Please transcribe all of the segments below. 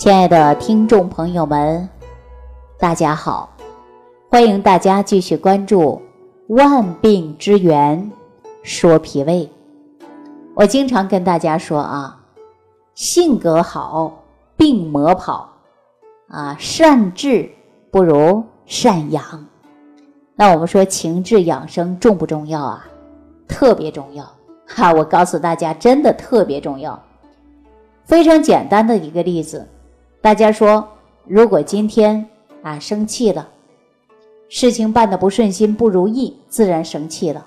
亲爱的听众朋友们，大家好！欢迎大家继续关注《万病之源说脾胃》。我经常跟大家说啊，性格好，病魔跑啊，善治不如善养。那我们说情志养生重不重要啊？特别重要哈！我告诉大家，真的特别重要。非常简单的一个例子。大家说，如果今天啊生气了，事情办的不顺心、不如意，自然生气了；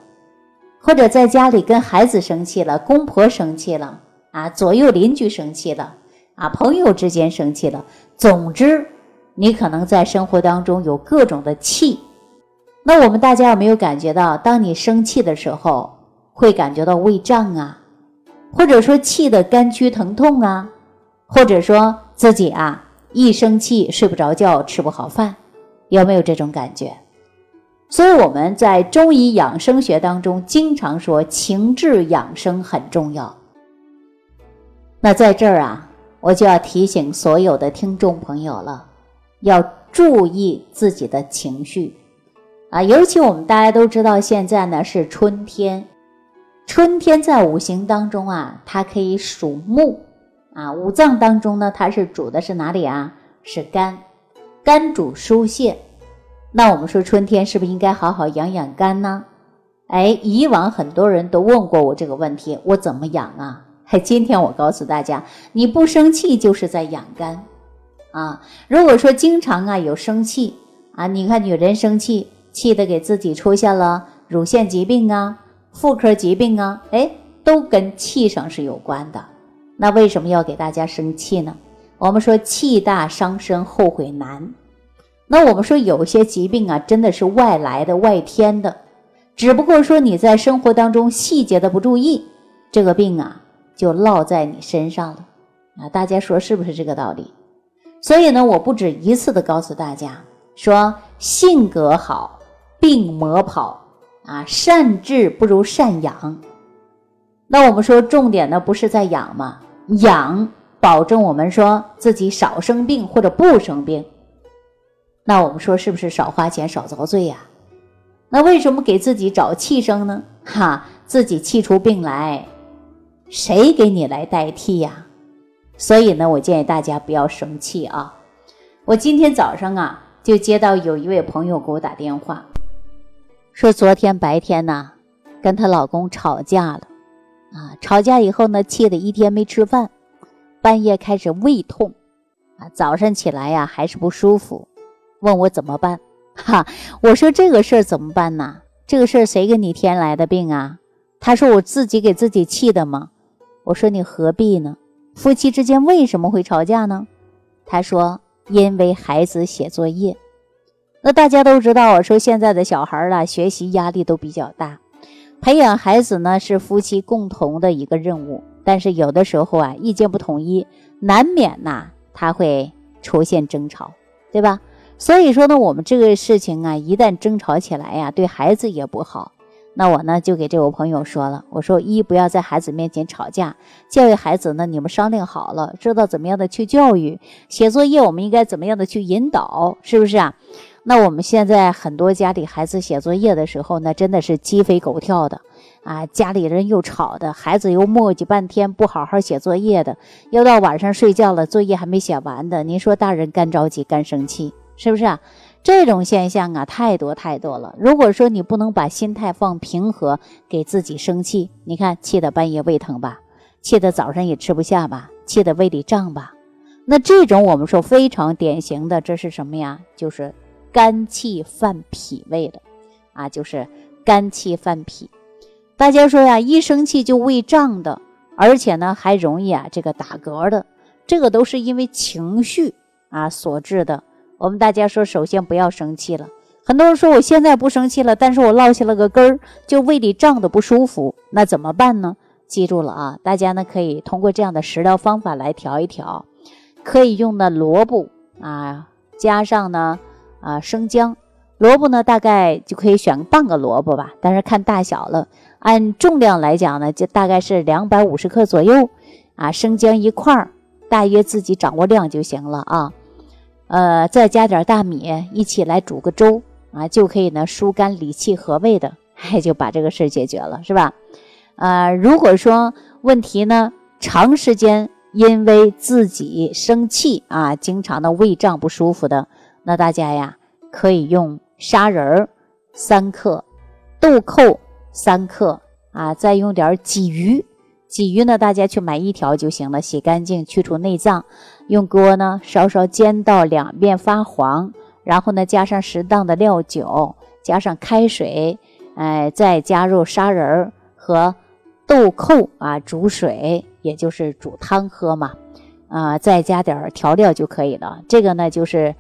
或者在家里跟孩子生气了，公婆生气了，啊，左右邻居生气了，啊，朋友之间生气了。总之，你可能在生活当中有各种的气。那我们大家有没有感觉到，当你生气的时候，会感觉到胃胀啊，或者说气的肝区疼痛啊，或者说。自己啊，一生气睡不着觉，吃不好饭，有没有这种感觉？所以我们在中医养生学当中经常说情志养生很重要。那在这儿啊，我就要提醒所有的听众朋友了，要注意自己的情绪啊，尤其我们大家都知道，现在呢是春天，春天在五行当中啊，它可以属木。啊，五脏当中呢，它是主的是哪里啊？是肝，肝主疏泄。那我们说春天是不是应该好好养养肝呢？哎，以往很多人都问过我这个问题，我怎么养啊？嘿，今天我告诉大家，你不生气就是在养肝啊。如果说经常啊有生气啊，你看女人生气，气的给自己出现了乳腺疾病啊、妇科疾病啊，哎，都跟气上是有关的。那为什么要给大家生气呢？我们说气大伤身，后悔难。那我们说有些疾病啊，真的是外来的、外天的，只不过说你在生活当中细节的不注意，这个病啊就落在你身上了啊。大家说是不是这个道理？所以呢，我不止一次的告诉大家说，性格好，病魔跑啊，善治不如善养。那我们说重点呢，不是在养吗？养，保证我们说自己少生病或者不生病。那我们说是不是少花钱少遭罪呀？那为什么给自己找气生呢？哈，自己气出病来，谁给你来代替呀？所以呢，我建议大家不要生气啊。我今天早上啊，就接到有一位朋友给我打电话，说昨天白天呢，跟她老公吵架了。啊，吵架以后呢，气得一天没吃饭，半夜开始胃痛，啊，早上起来呀还是不舒服，问我怎么办？哈，我说这个事儿怎么办呢？这个事儿谁给你添来的病啊？他说我自己给自己气的吗？我说你何必呢？夫妻之间为什么会吵架呢？他说因为孩子写作业。那大家都知道，我说现在的小孩儿啊，学习压力都比较大。培养孩子呢是夫妻共同的一个任务，但是有的时候啊意见不统一，难免呐他会出现争吵，对吧？所以说呢，我们这个事情啊，一旦争吵起来呀，对孩子也不好。那我呢就给这位朋友说了，我说一不要在孩子面前吵架，教育孩子呢你们商量好了，知道怎么样的去教育，写作业我们应该怎么样的去引导，是不是啊？那我们现在很多家里孩子写作业的时候，呢真的是鸡飞狗跳的，啊，家里人又吵的，孩子又磨叽半天不好好写作业的，又到晚上睡觉了，作业还没写完的，您说大人干着急干生气，是不是啊？这种现象啊，太多太多了。如果说你不能把心态放平和，给自己生气，你看气得半夜胃疼吧，气得早上也吃不下吧，气得胃里胀吧，那这种我们说非常典型的，这是什么呀？就是。肝气犯脾胃的，啊，就是肝气犯脾。大家说呀，一生气就胃胀的，而且呢还容易啊这个打嗝的，这个都是因为情绪啊所致的。我们大家说，首先不要生气了。很多人说我现在不生气了，但是我落下了个根儿，就胃里胀的不舒服，那怎么办呢？记住了啊，大家呢可以通过这样的食疗方法来调一调，可以用的萝卜啊，加上呢。啊，生姜、萝卜呢，大概就可以选半个萝卜吧，但是看大小了。按重量来讲呢，就大概是两百五十克左右。啊，生姜一块儿，大约自己掌握量就行了啊。呃，再加点大米一起来煮个粥啊，就可以呢疏肝理气和胃的，哎，就把这个事解决了，是吧？呃，如果说问题呢长时间因为自己生气啊，经常的胃胀不舒服的，那大家呀可以用砂仁儿三克，豆蔻三克啊，再用点鲫鱼。鲫鱼呢，大家去买一条就行了，洗干净，去除内脏，用锅呢稍稍煎到两面发黄，然后呢加上适当的料酒，加上开水，哎，再加入砂仁儿和豆蔻啊，煮水，也就是煮汤喝嘛，啊，再加点调料就可以了。这个呢就是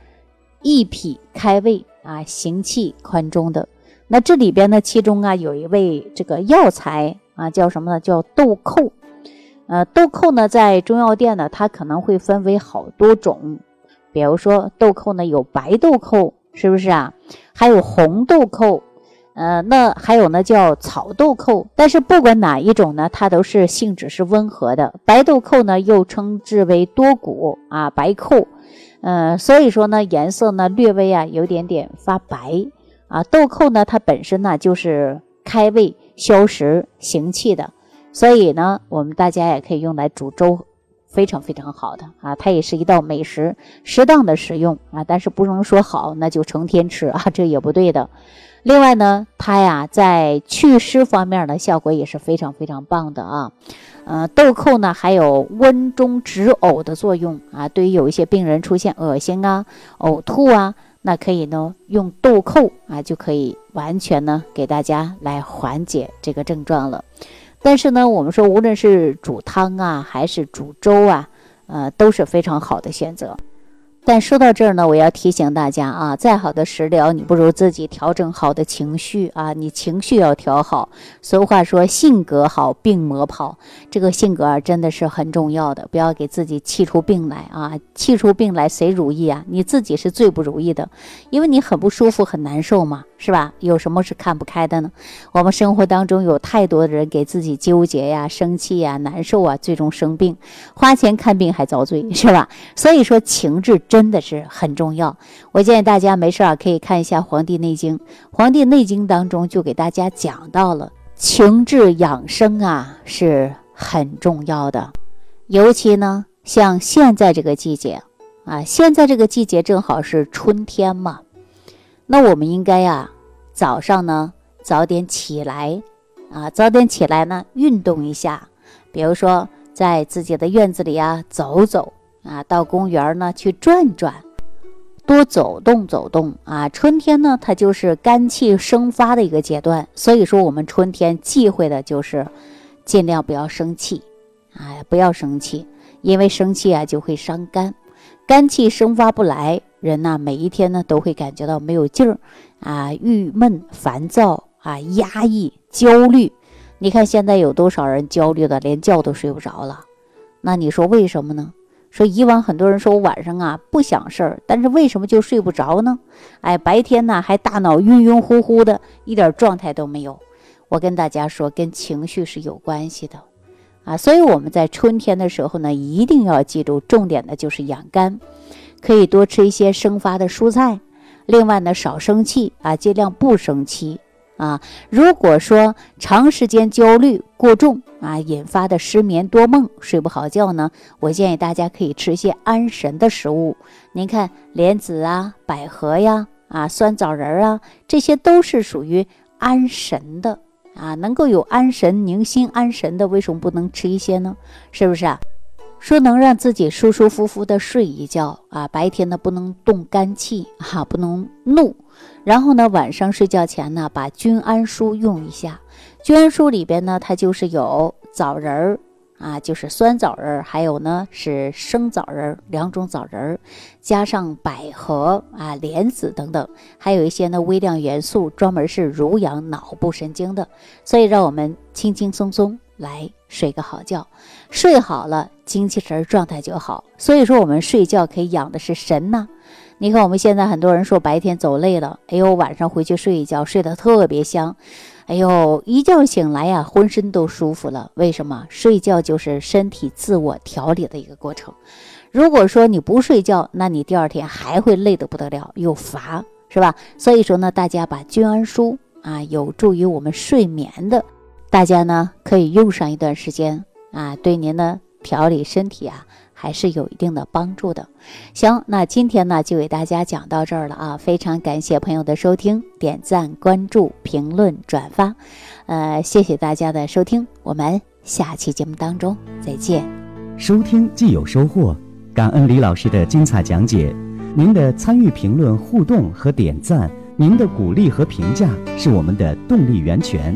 益脾开胃啊，行气宽中的。那这里边呢，其中啊有一味这个药材。啊，叫什么呢？叫豆蔻。呃，豆蔻呢，在中药店呢，它可能会分为好多种。比如说豆蔻呢，有白豆蔻，是不是啊？还有红豆蔻。呃，那还有呢，叫草豆蔻。但是不管哪一种呢，它都是性质是温和的。白豆蔻呢，又称之为多谷啊，白蔻。嗯，所以说呢，颜色呢略微啊有点点发白啊。豆蔻呢，它本身呢就是开胃。消食行气的，所以呢，我们大家也可以用来煮粥，非常非常好的啊，它也是一道美食，适当的食用啊，但是不能说好那就成天吃啊，这也不对的。另外呢，它呀在祛湿方面呢效果也是非常非常棒的啊，呃，豆蔻呢还有温中止呕的作用啊，对于有一些病人出现恶心啊、呕吐啊。那可以呢，用豆蔻啊，就可以完全呢给大家来缓解这个症状了。但是呢，我们说无论是煮汤啊，还是煮粥啊，呃，都是非常好的选择。但说到这儿呢，我要提醒大家啊，再好的食疗，你不如自己调整好的情绪啊，你情绪要调好。俗话说，性格好，病魔跑。这个性格啊，真的是很重要的，不要给自己气出病来啊！气出病来谁如意啊？你自己是最不如意的，因为你很不舒服，很难受嘛。是吧？有什么是看不开的呢？我们生活当中有太多的人给自己纠结呀、生气呀、难受啊，最终生病，花钱看病还遭罪，是吧？所以说情志真的是很重要。我建议大家没事啊，可以看一下《黄帝内经》，《黄帝内经》当中就给大家讲到了情志养生啊是很重要的，尤其呢像现在这个季节啊，现在这个季节正好是春天嘛。那我们应该呀，早上呢早点起来，啊，早点起来呢运动一下，比如说在自己的院子里啊走走啊，到公园呢去转转，多走动走动啊。春天呢它就是肝气生发的一个阶段，所以说我们春天忌讳的就是尽量不要生气，哎，不要生气，因为生气啊就会伤肝，肝气生发不来。人呐，每一天呢都会感觉到没有劲儿，啊，郁闷、烦躁啊，压抑、焦虑。你看现在有多少人焦虑的连觉都睡不着了？那你说为什么呢？说以往很多人说我晚上啊不想事儿，但是为什么就睡不着呢？哎，白天呢还大脑晕晕乎乎的，一点状态都没有。我跟大家说，跟情绪是有关系的，啊，所以我们在春天的时候呢，一定要记住，重点的就是养肝。可以多吃一些生发的蔬菜，另外呢，少生气啊，尽量不生气啊。如果说长时间焦虑过重啊，引发的失眠多梦、睡不好觉呢，我建议大家可以吃一些安神的食物。您看莲子啊、百合呀、啊酸枣仁啊，这些都是属于安神的啊，能够有安神、宁心、安神的，为什么不能吃一些呢？是不是啊？说能让自己舒舒服服的睡一觉啊，白天呢不能动肝气哈，不能怒，然后呢晚上睡觉前呢把君安舒用一下，君安舒里边呢它就是有枣仁儿啊，就是酸枣仁儿，还有呢是生枣仁儿两种枣仁儿，加上百合啊、莲子等等，还有一些呢微量元素，专门是濡养脑部神经的，所以让我们轻轻松松来睡个好觉，睡好了。精气神状态就好，所以说我们睡觉可以养的是神呐。你看我们现在很多人说白天走累了，哎呦晚上回去睡一觉，睡得特别香。哎呦，一觉醒来呀，浑身都舒服了。为什么？睡觉就是身体自我调理的一个过程。如果说你不睡觉，那你第二天还会累得不得了，又乏，是吧？所以说呢，大家把君安舒啊，有助于我们睡眠的，大家呢可以用上一段时间啊，对您的调理身体啊。还是有一定的帮助的。行，那今天呢就给大家讲到这儿了啊！非常感谢朋友的收听、点赞、关注、评论、转发，呃，谢谢大家的收听，我们下期节目当中再见。收听既有收获，感恩李老师的精彩讲解。您的参与、评论、互动和点赞，您的鼓励和评价是我们的动力源泉。